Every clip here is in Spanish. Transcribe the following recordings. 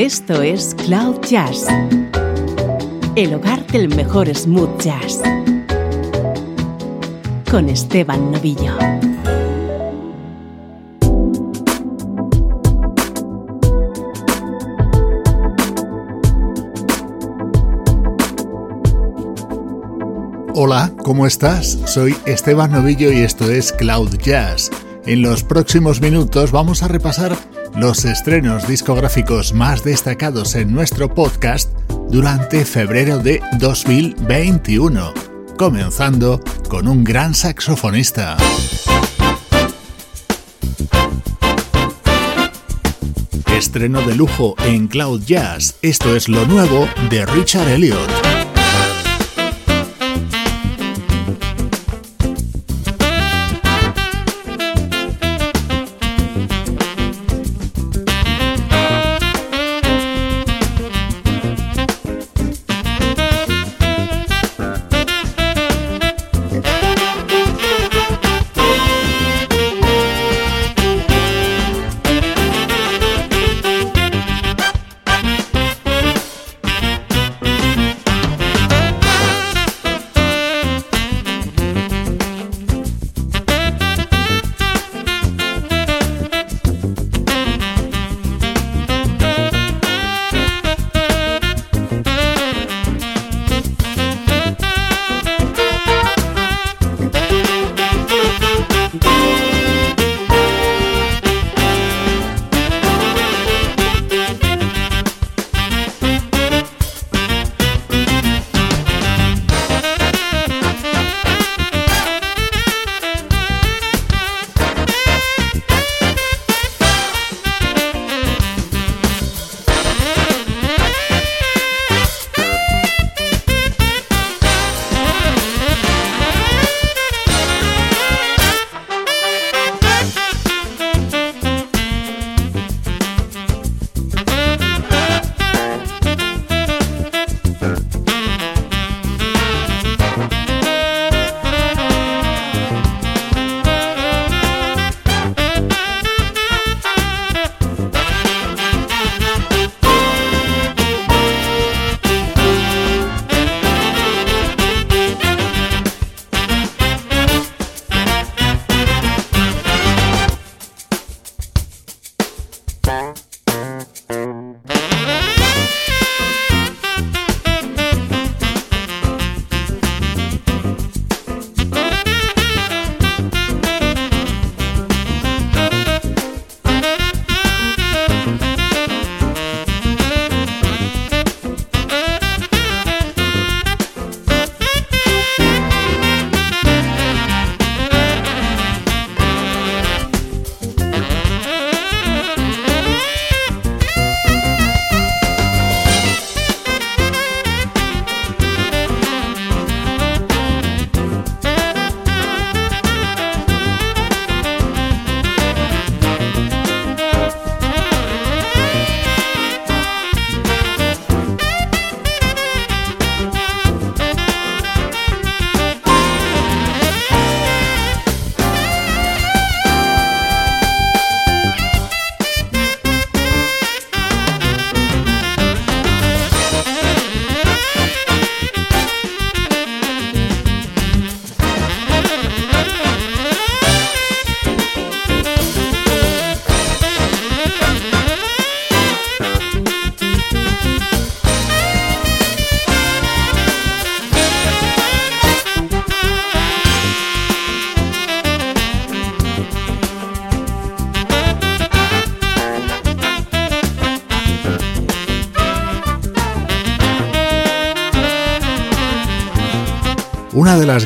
Esto es Cloud Jazz, el hogar del mejor smooth jazz, con Esteban Novillo. Hola, ¿cómo estás? Soy Esteban Novillo y esto es Cloud Jazz. En los próximos minutos vamos a repasar los estrenos discográficos más destacados en nuestro podcast durante febrero de 2021, comenzando con un gran saxofonista. Estreno de lujo en Cloud Jazz, esto es lo nuevo de Richard Elliott.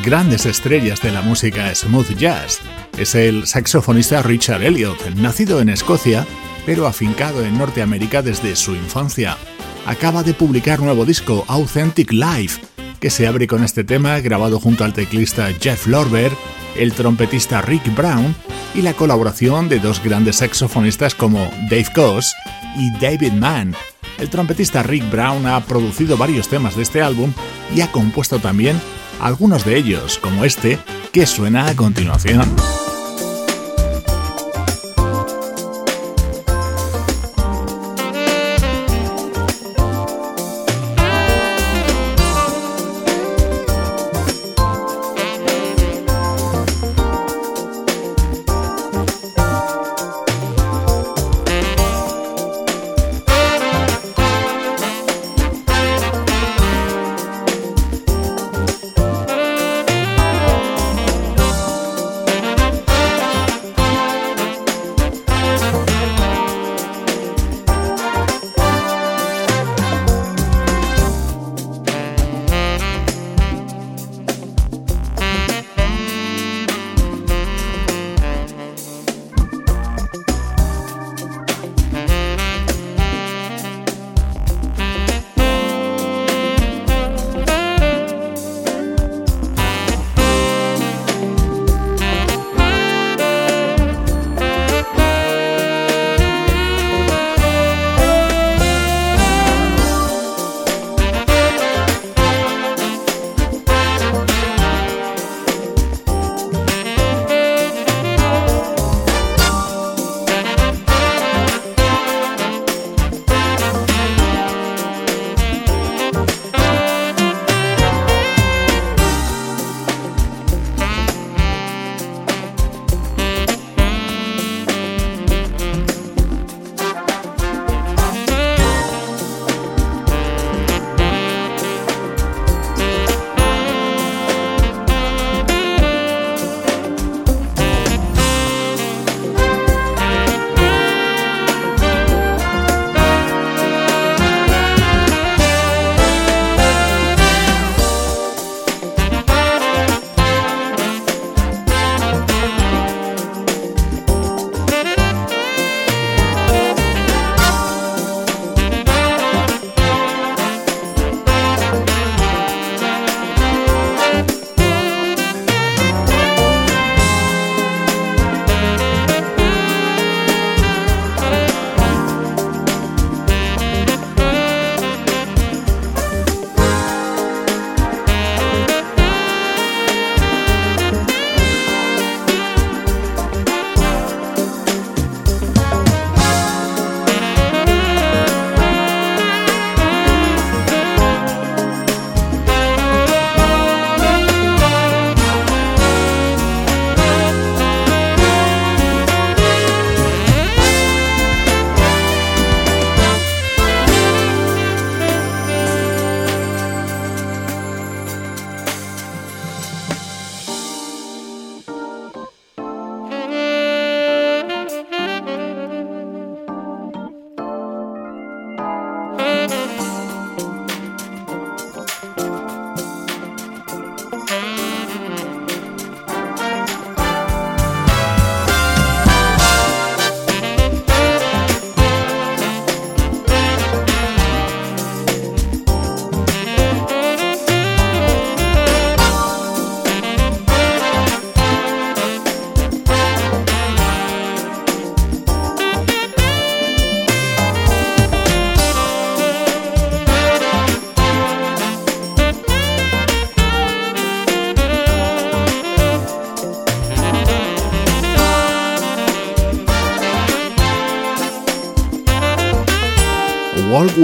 Grandes estrellas de la música smooth jazz es el saxofonista Richard Elliot, nacido en Escocia, pero afincado en Norteamérica desde su infancia. Acaba de publicar nuevo disco, Authentic Life, que se abre con este tema grabado junto al teclista Jeff Lorber, el trompetista Rick Brown y la colaboración de dos grandes saxofonistas como Dave Coase y David Mann. El trompetista Rick Brown ha producido varios temas de este álbum y ha compuesto también algunos de ellos, como este, que suena a continuación.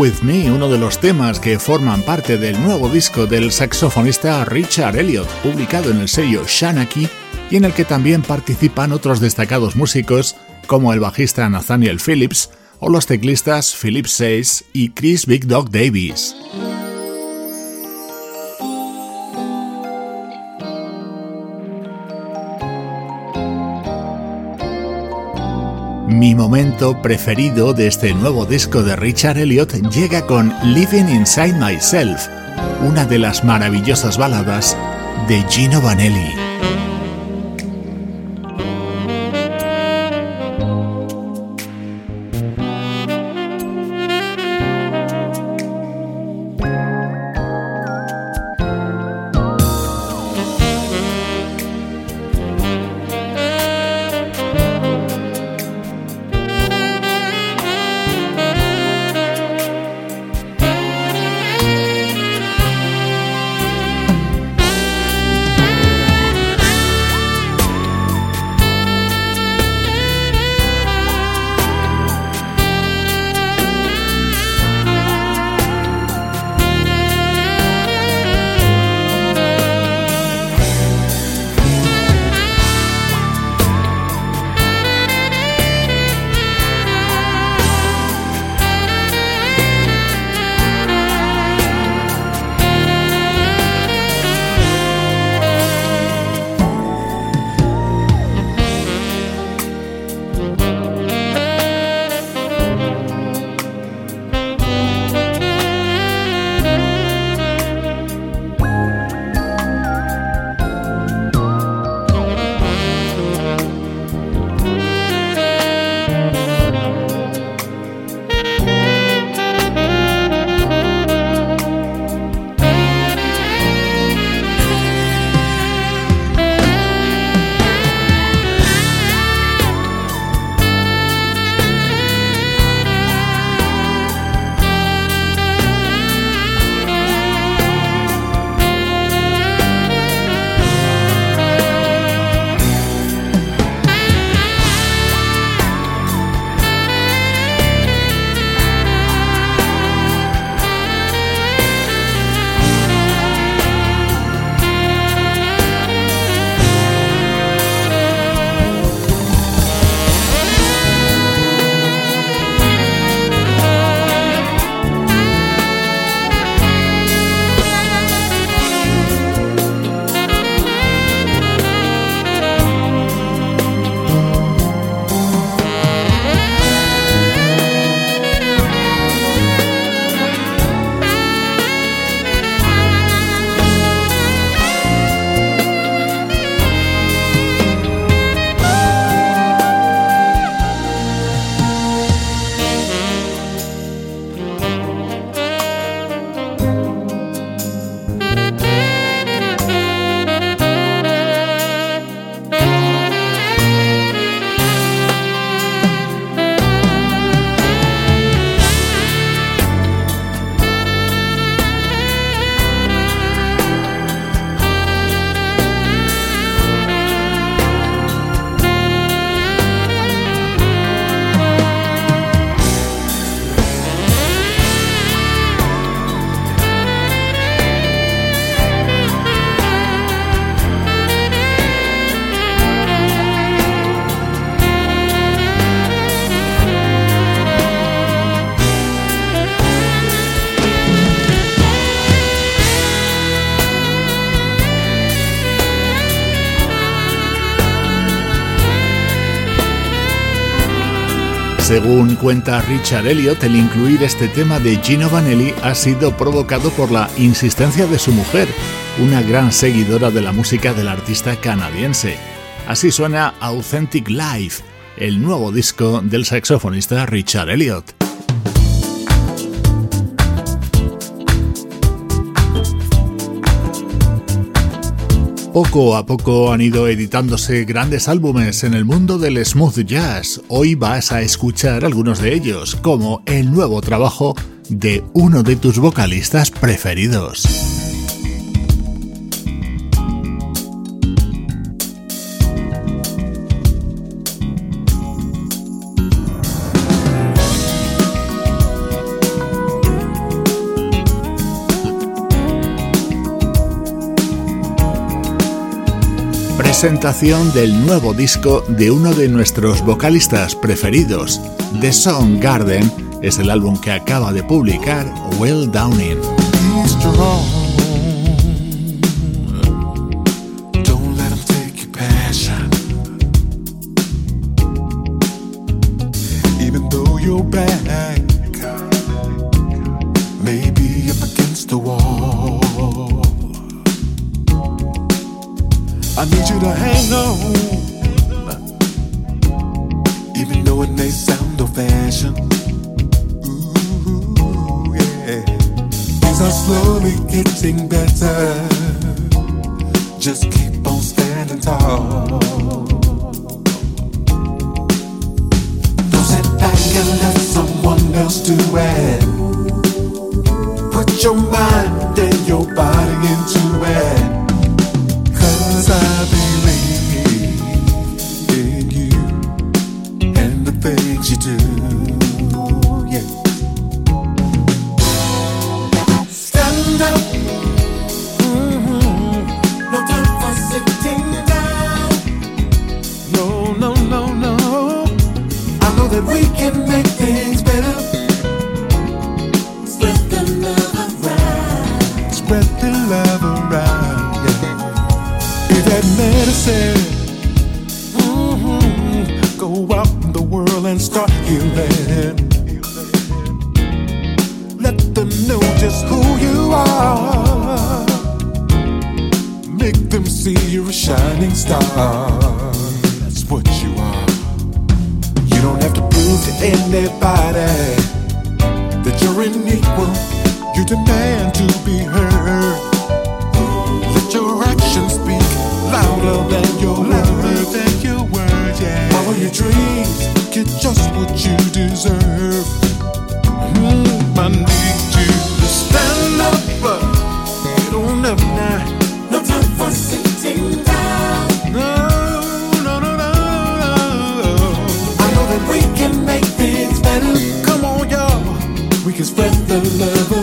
With Me, uno de los temas que forman parte del nuevo disco del saxofonista Richard Elliot, publicado en el sello Shanaki y en el que también participan otros destacados músicos como el bajista Nathaniel Phillips o los teclistas Philip Says y Chris Big Dog Davis. Mi momento preferido de este nuevo disco de Richard Elliot llega con Living Inside Myself, una de las maravillosas baladas de Gino Vanelli. Según cuenta Richard Elliot, el incluir este tema de Gino Vanelli ha sido provocado por la insistencia de su mujer, una gran seguidora de la música del artista canadiense. Así suena Authentic Life, el nuevo disco del saxofonista Richard Elliot. Poco a poco han ido editándose grandes álbumes en el mundo del smooth jazz. Hoy vas a escuchar algunos de ellos, como el nuevo trabajo de uno de tus vocalistas preferidos. Presentación del nuevo disco de uno de nuestros vocalistas preferidos, The Song Garden, es el álbum que acaba de publicar Will Downing. to hang on, even though it may sound old fashioned. Ooh, yeah. Things are slowly getting better. Just keep on standing tall. Don't sit back and let someone else do it. Del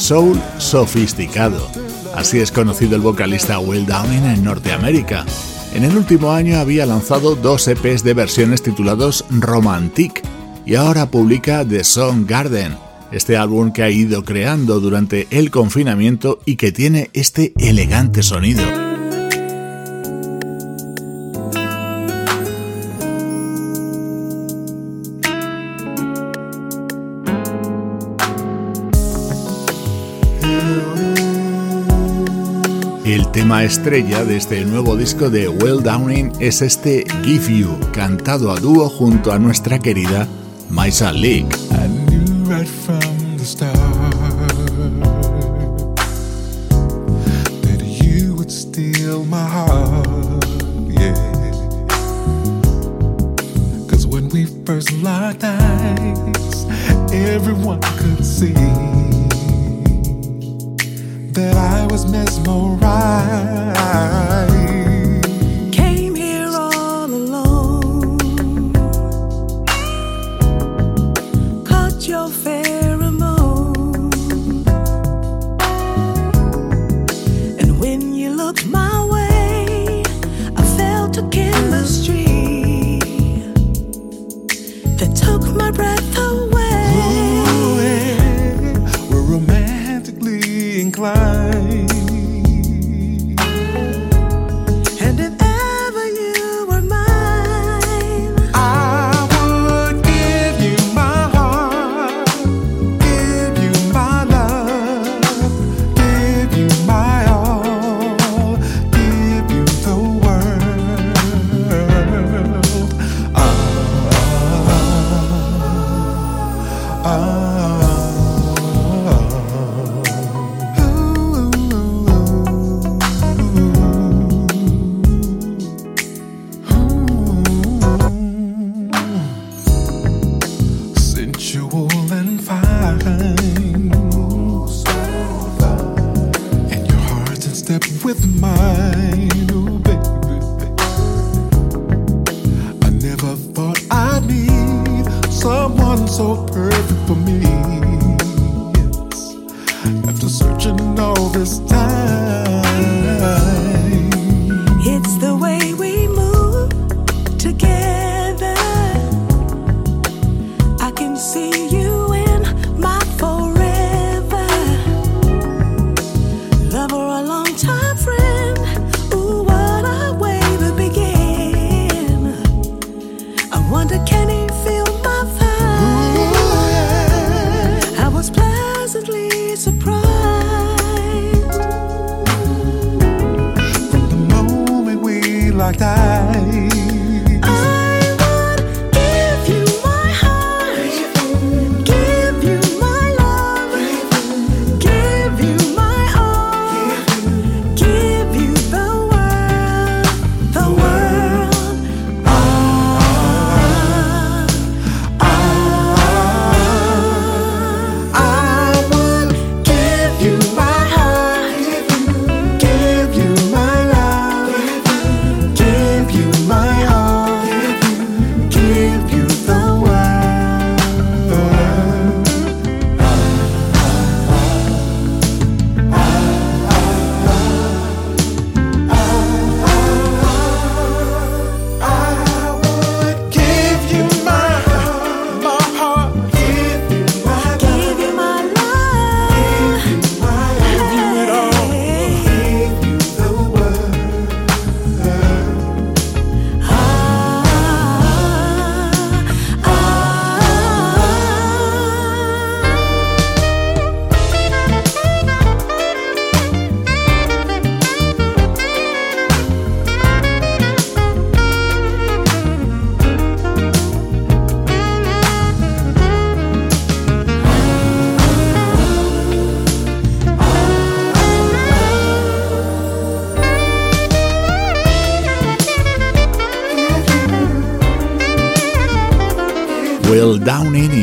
soul sofisticado. Así es conocido el vocalista Will Downing en Norteamérica. En el último año había lanzado dos EPs de versiones titulados Romantic y ahora publica The Song Garden, este álbum que ha ido creando durante el confinamiento y que tiene este elegante sonido. Tema estrella de este nuevo disco de Will Downing es este Give You, cantado a dúo junto a nuestra querida Maisa see that I was mesmerized.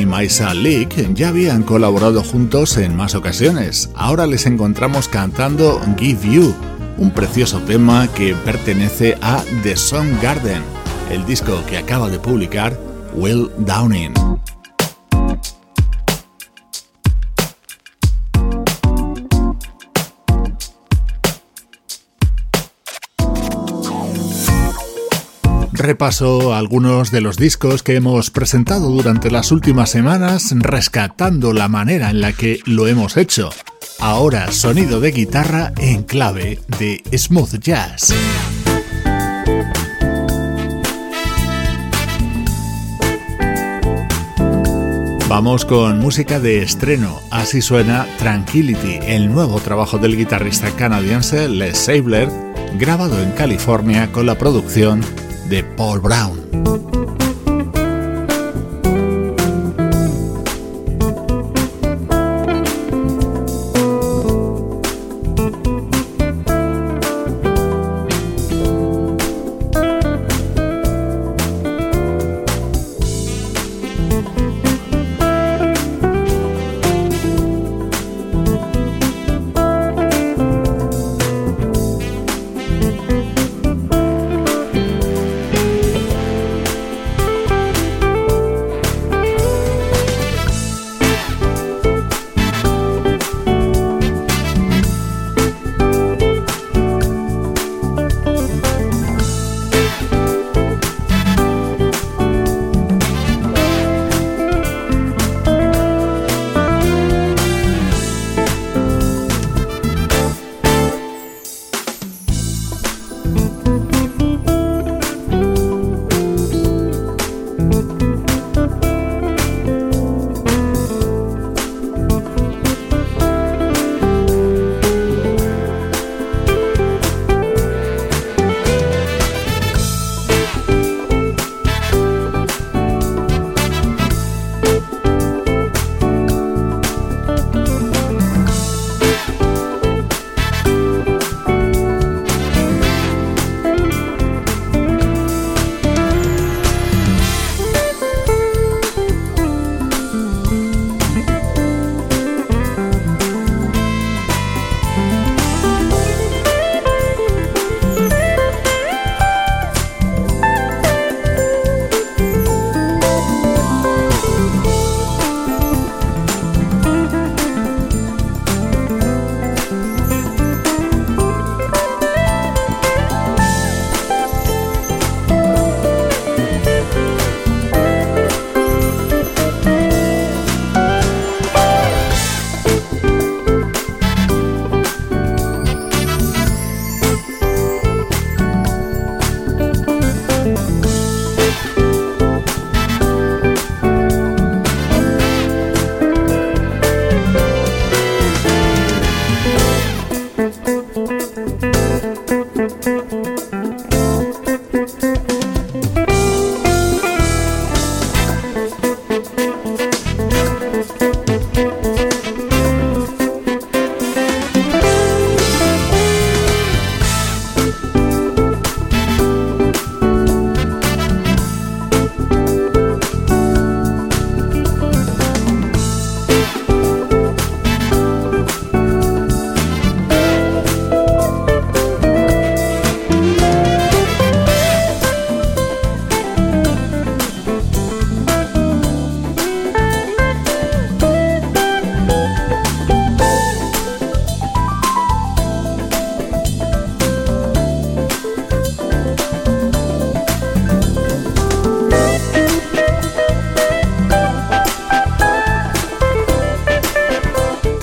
Maisa Leak ya habían colaborado juntos en más ocasiones. Ahora les encontramos cantando Give You, un precioso tema que pertenece a The Song Garden, el disco que acaba de publicar Will Downing. Repaso algunos de los discos que hemos presentado durante las últimas semanas, rescatando la manera en la que lo hemos hecho. Ahora sonido de guitarra en clave de smooth jazz. Vamos con música de estreno, así suena Tranquility, el nuevo trabajo del guitarrista canadiense Les Sabler, grabado en California con la producción de Paul Brown.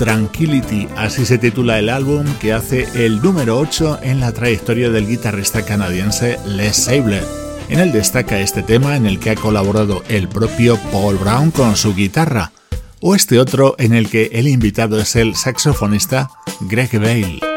Tranquility, así se titula el álbum que hace el número 8 en la trayectoria del guitarrista canadiense Les Sabler. En él destaca este tema en el que ha colaborado el propio Paul Brown con su guitarra, o este otro en el que el invitado es el saxofonista Greg Bale.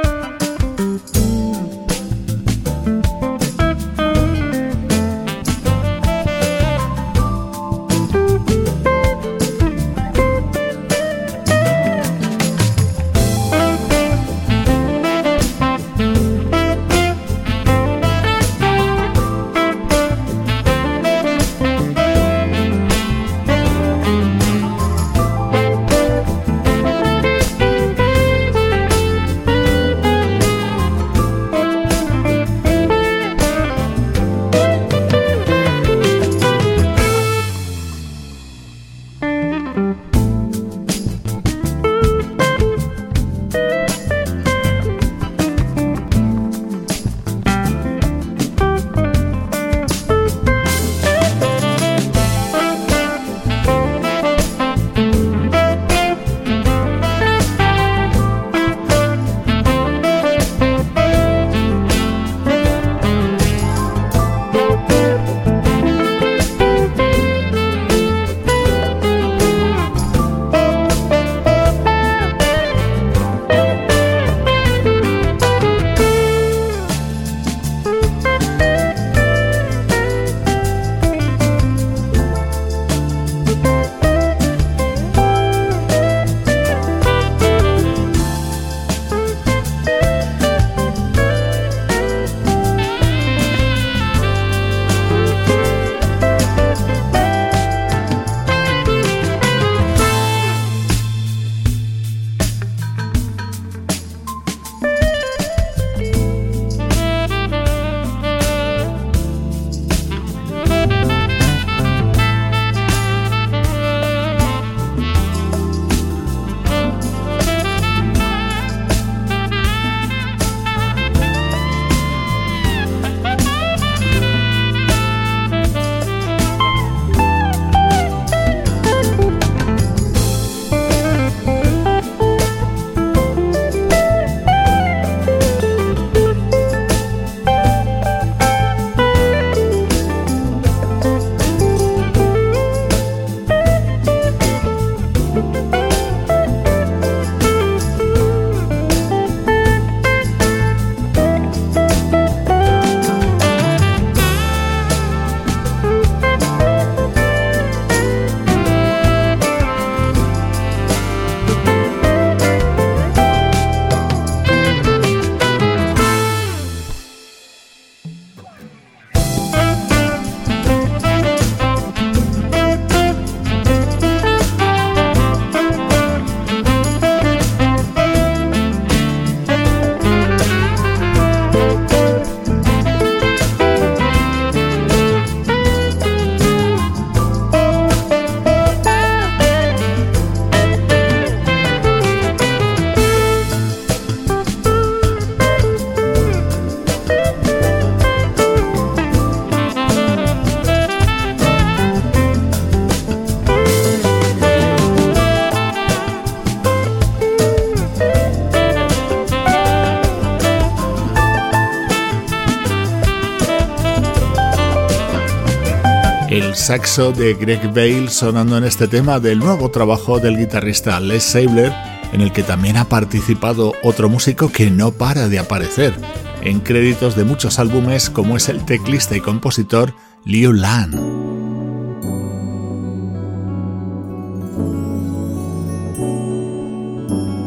Saxo de Greg Bale sonando en este tema del nuevo trabajo del guitarrista Les Sabler, en el que también ha participado otro músico que no para de aparecer en créditos de muchos álbumes como es el teclista y compositor Liu Lan.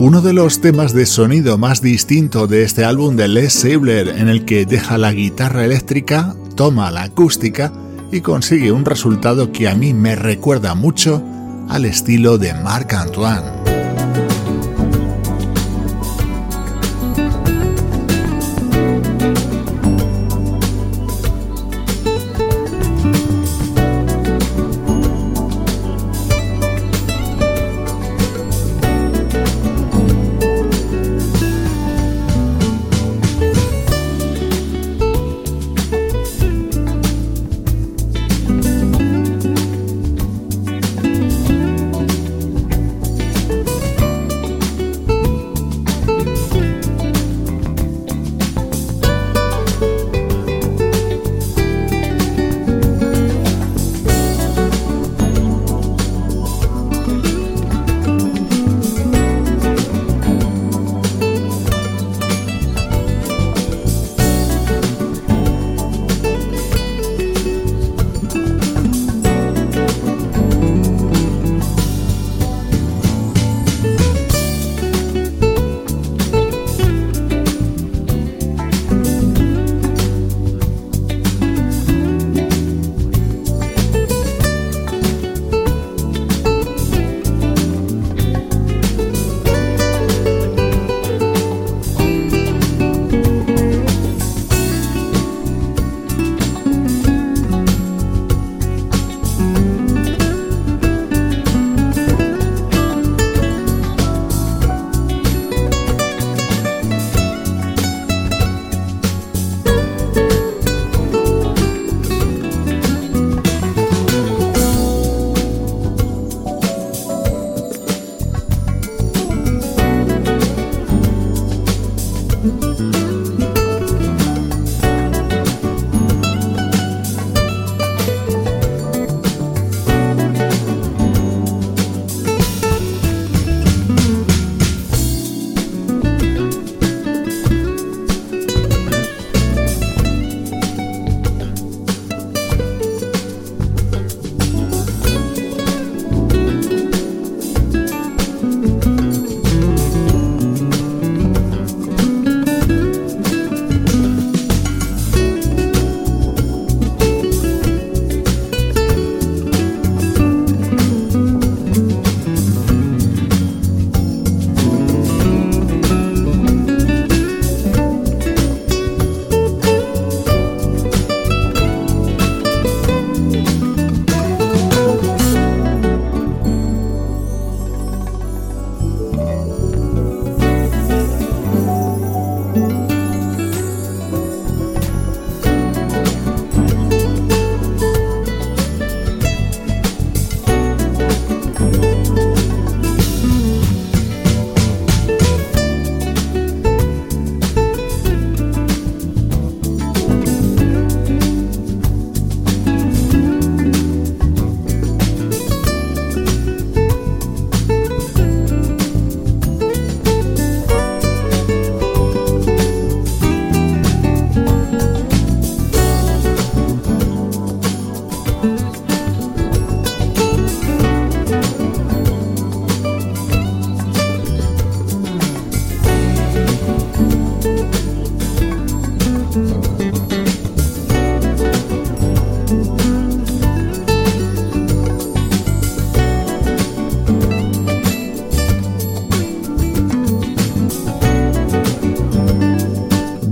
Uno de los temas de sonido más distinto de este álbum de Les Sabler, en el que deja la guitarra eléctrica, toma la acústica y consigue un resultado que a mí me recuerda mucho al estilo de Marc Antoine.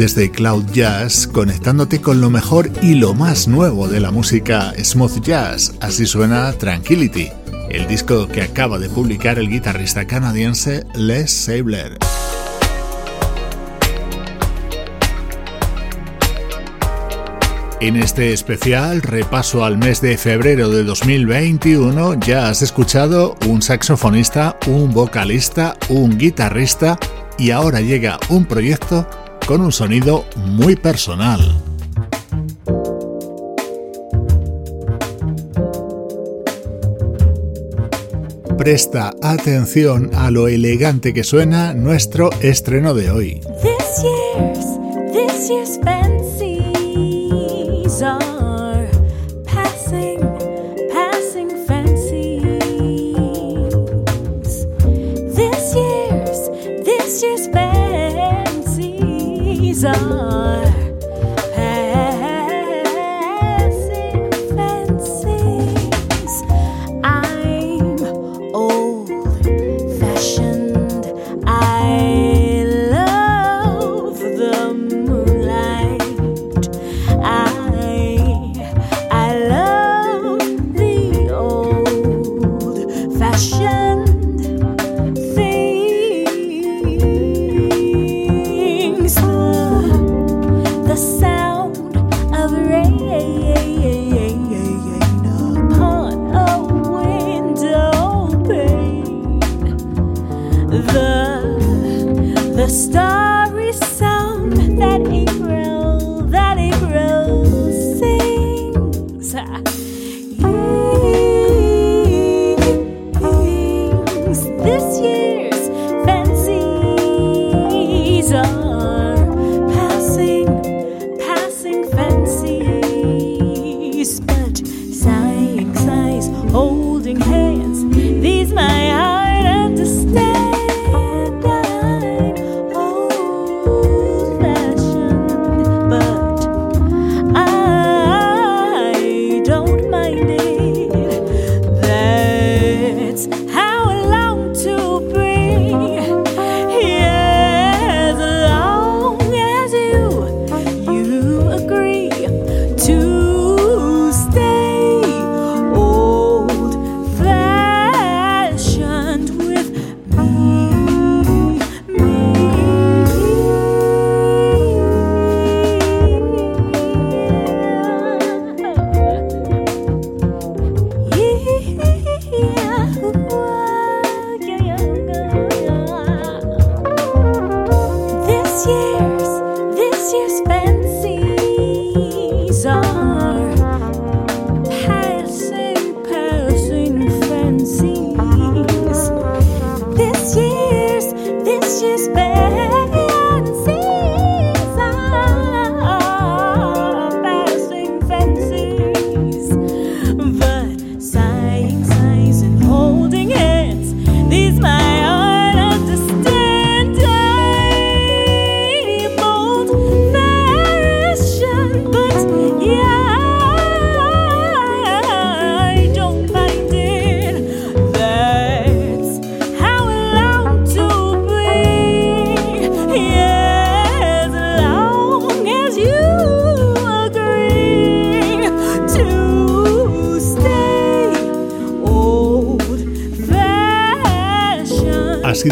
Desde Cloud Jazz, conectándote con lo mejor y lo más nuevo de la música smooth jazz. Así suena Tranquility, el disco que acaba de publicar el guitarrista canadiense Les Sabler. En este especial repaso al mes de febrero de 2021 ya has escuchado un saxofonista, un vocalista, un guitarrista y ahora llega un proyecto con un sonido muy personal. Presta atención a lo elegante que suena nuestro estreno de hoy. Así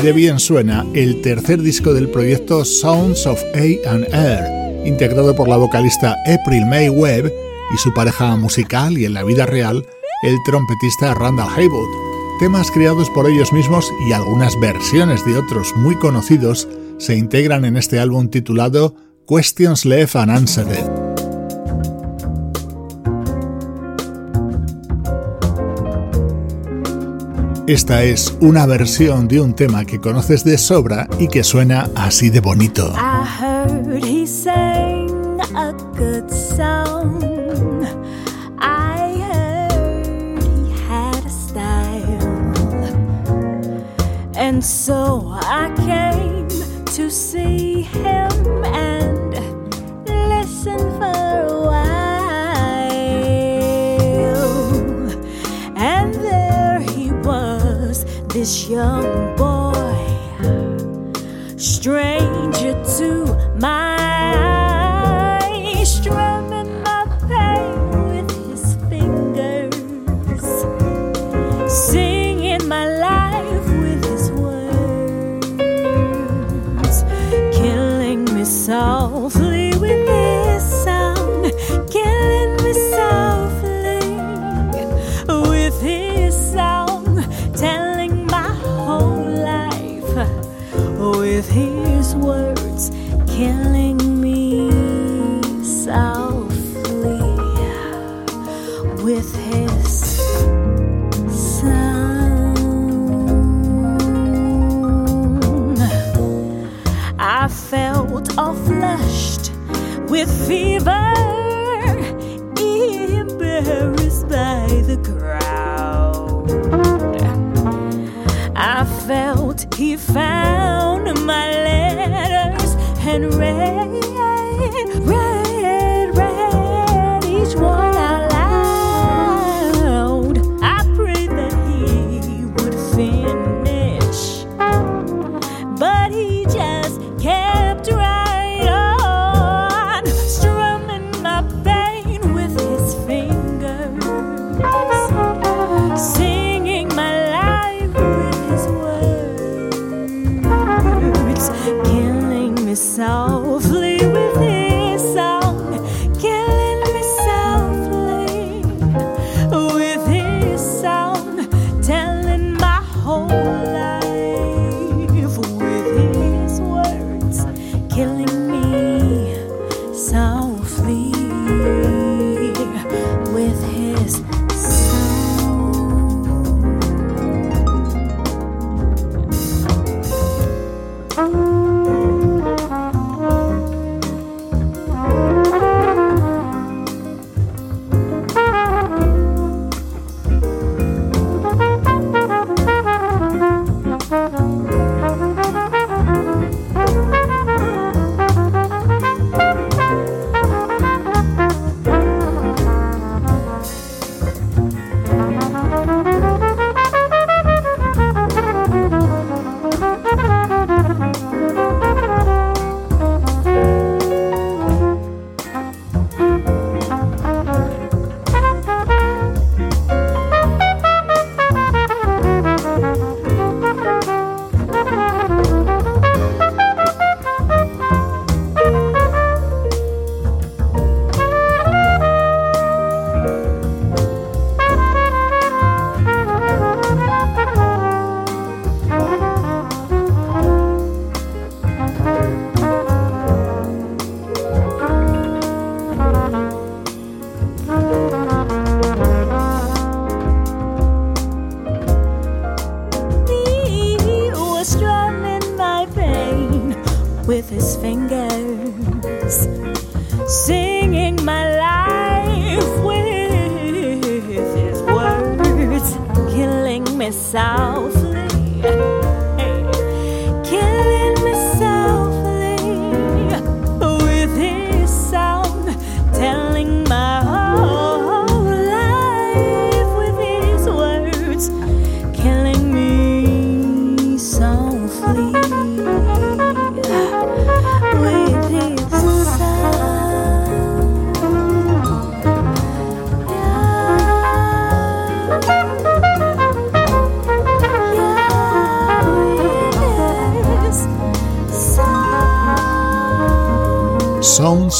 de bien suena el tercer disco del proyecto Sounds of Air, integrado por la vocalista April May Webb y su pareja musical y en la vida real, el trompetista Randall Haywood. Temas creados por ellos mismos y algunas versiones de otros muy conocidos se integran en este álbum titulado Questions Left Unanswered. Esta es una versión de un tema que conoces de sobra y que suena así de bonito. I heard he sang a good song. I heard he had a style. And so I came to see him and listen for a while. This young boy, stranger to my hot or flushed with fever, embarrassed by the crowd. I felt he found my letters and read. read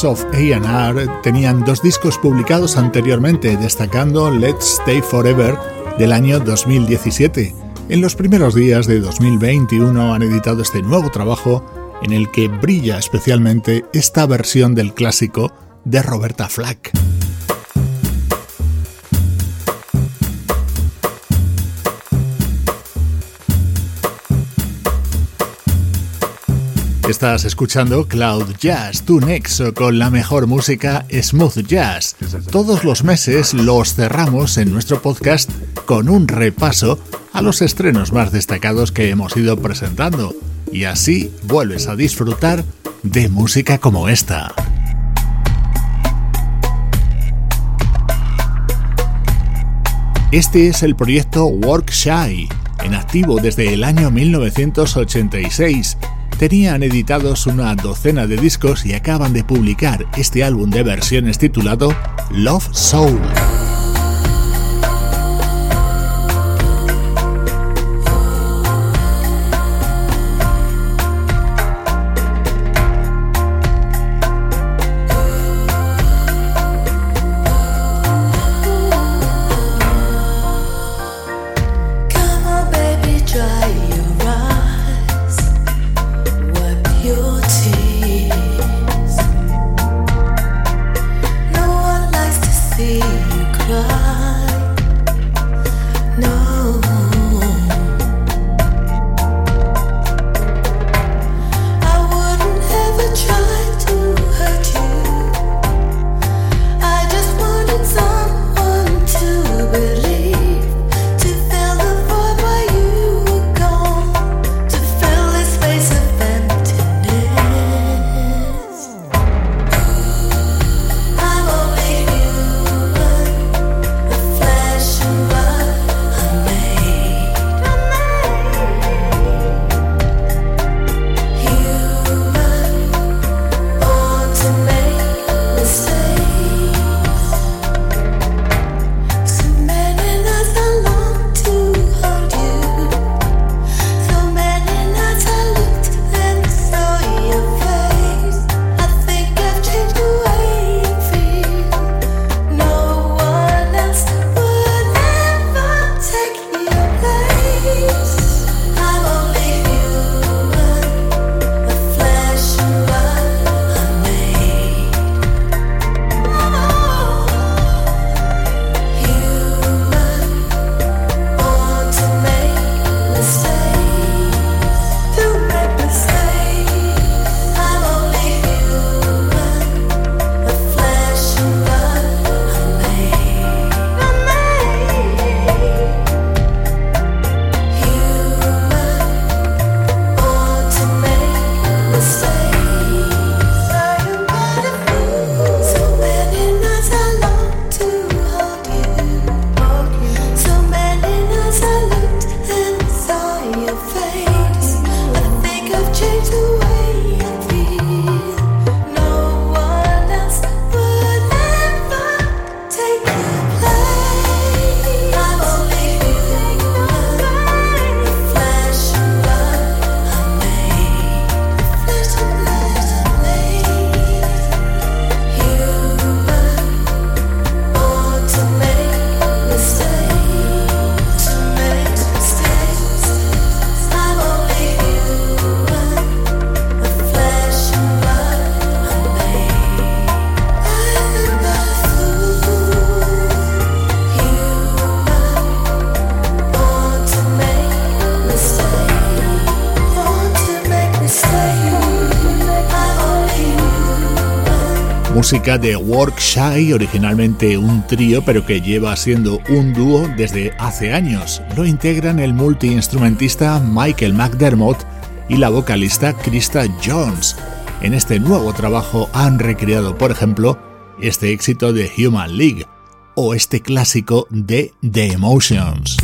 Of A&R tenían dos discos publicados anteriormente, destacando Let's Stay Forever del año 2017. En los primeros días de 2021 han editado este nuevo trabajo en el que brilla especialmente esta versión del clásico de Roberta Flack. Estás escuchando Cloud Jazz, tu nexo con la mejor música smooth jazz. Todos los meses los cerramos en nuestro podcast con un repaso a los estrenos más destacados que hemos ido presentando. Y así vuelves a disfrutar de música como esta. Este es el proyecto Work Shy, en activo desde el año 1986 tenían editados una docena de discos y acaban de publicar este álbum de versiones titulado Love Soul. Música de Workshy, originalmente un trío, pero que lleva siendo un dúo desde hace años. Lo integran el multiinstrumentista Michael McDermott y la vocalista Krista Jones. En este nuevo trabajo han recreado, por ejemplo, este éxito de Human League o este clásico de The Emotions.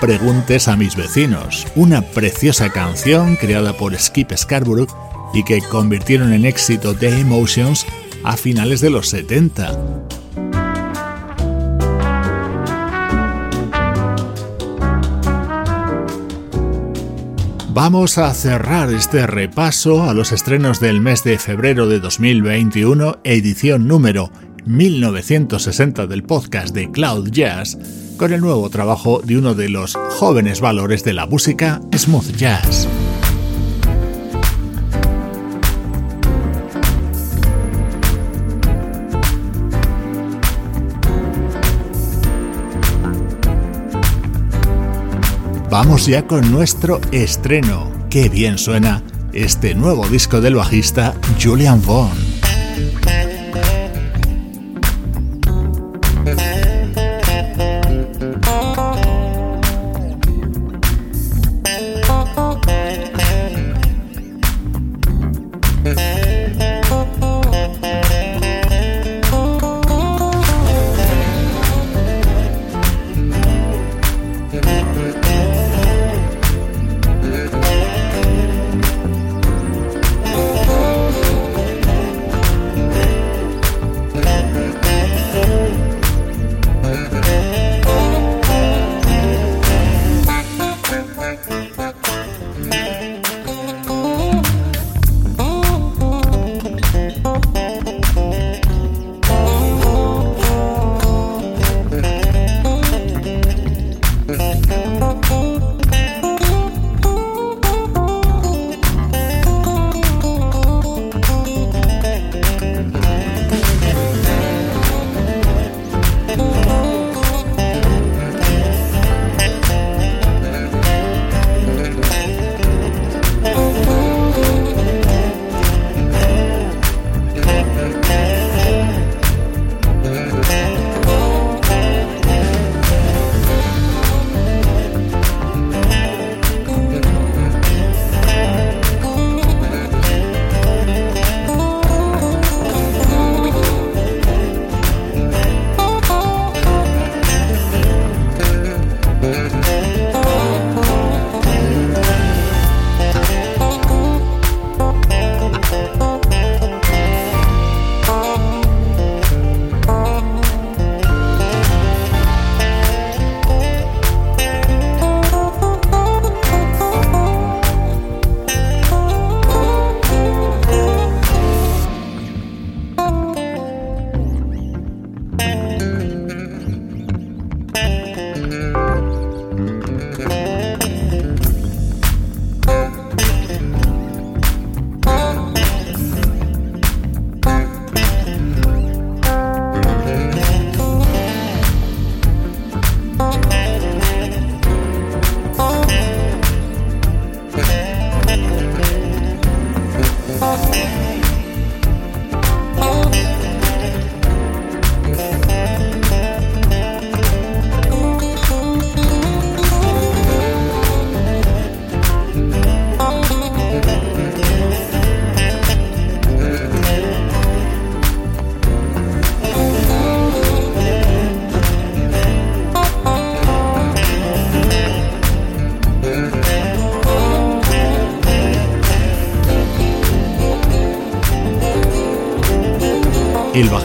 Preguntes a mis vecinos, una preciosa canción creada por Skip Scarborough y que convirtieron en éxito The Emotions a finales de los 70. Vamos a cerrar este repaso a los estrenos del mes de febrero de 2021, edición número 1960 del podcast de Cloud Jazz con el nuevo trabajo de uno de los jóvenes valores de la música smooth jazz. vamos ya con nuestro estreno. Qué bien suena este nuevo disco del bajista Julian Vaughn.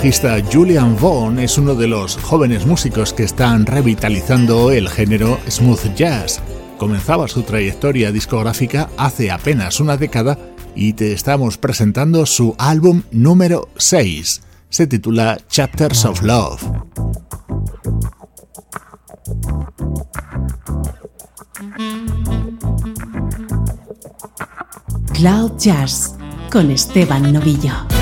Bajista Julian Vaughn es uno de los jóvenes músicos que están revitalizando el género smooth jazz. Comenzaba su trayectoria discográfica hace apenas una década y te estamos presentando su álbum número 6. Se titula Chapters of Love. Cloud Jazz con Esteban Novillo.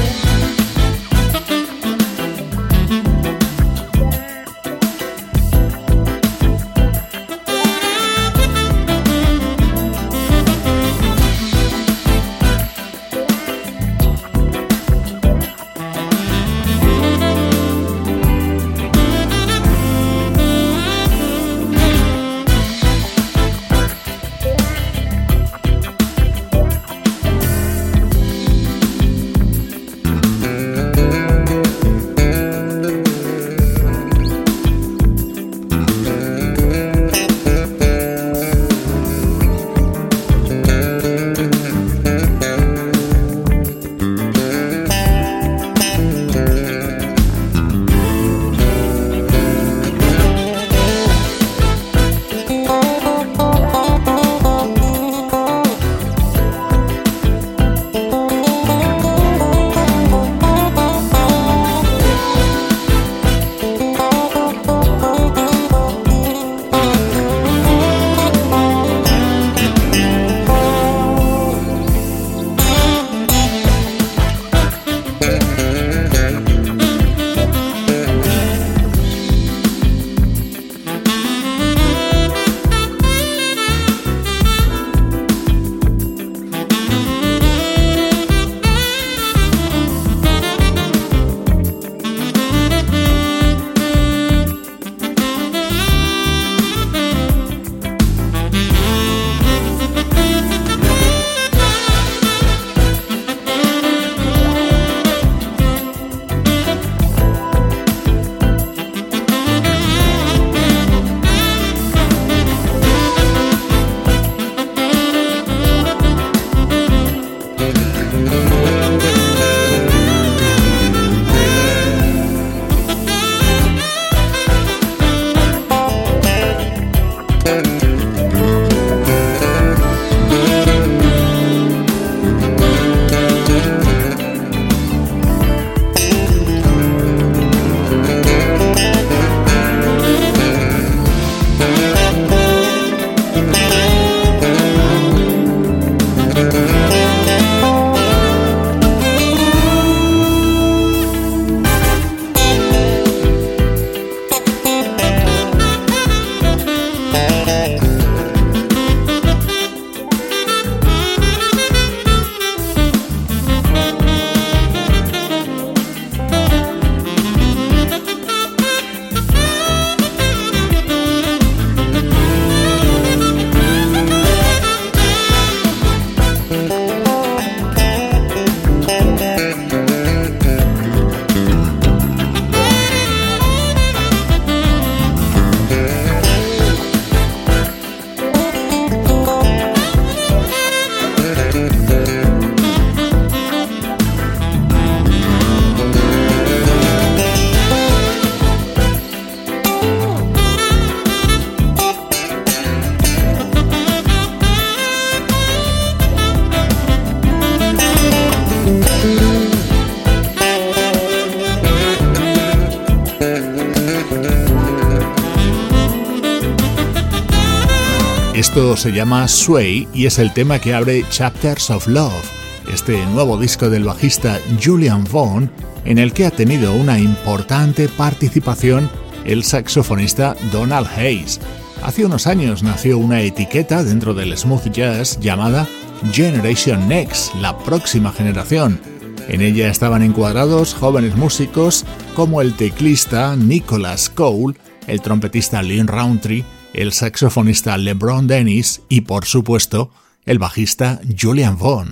Se llama Sway y es el tema que abre Chapters of Love, este nuevo disco del bajista Julian Vaughn, en el que ha tenido una importante participación el saxofonista Donald Hayes. Hace unos años nació una etiqueta dentro del smooth jazz llamada Generation Next, la próxima generación. En ella estaban encuadrados jóvenes músicos como el teclista Nicholas Cole, el trompetista Lynn Roundtree, el saxofonista LeBron Dennis y, por supuesto, el bajista Julian Vaughn.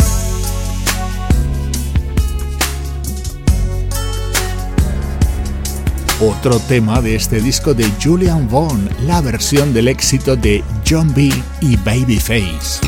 Otro tema de este disco de Julian Vaughn, la versión del éxito de John B. y Babyface.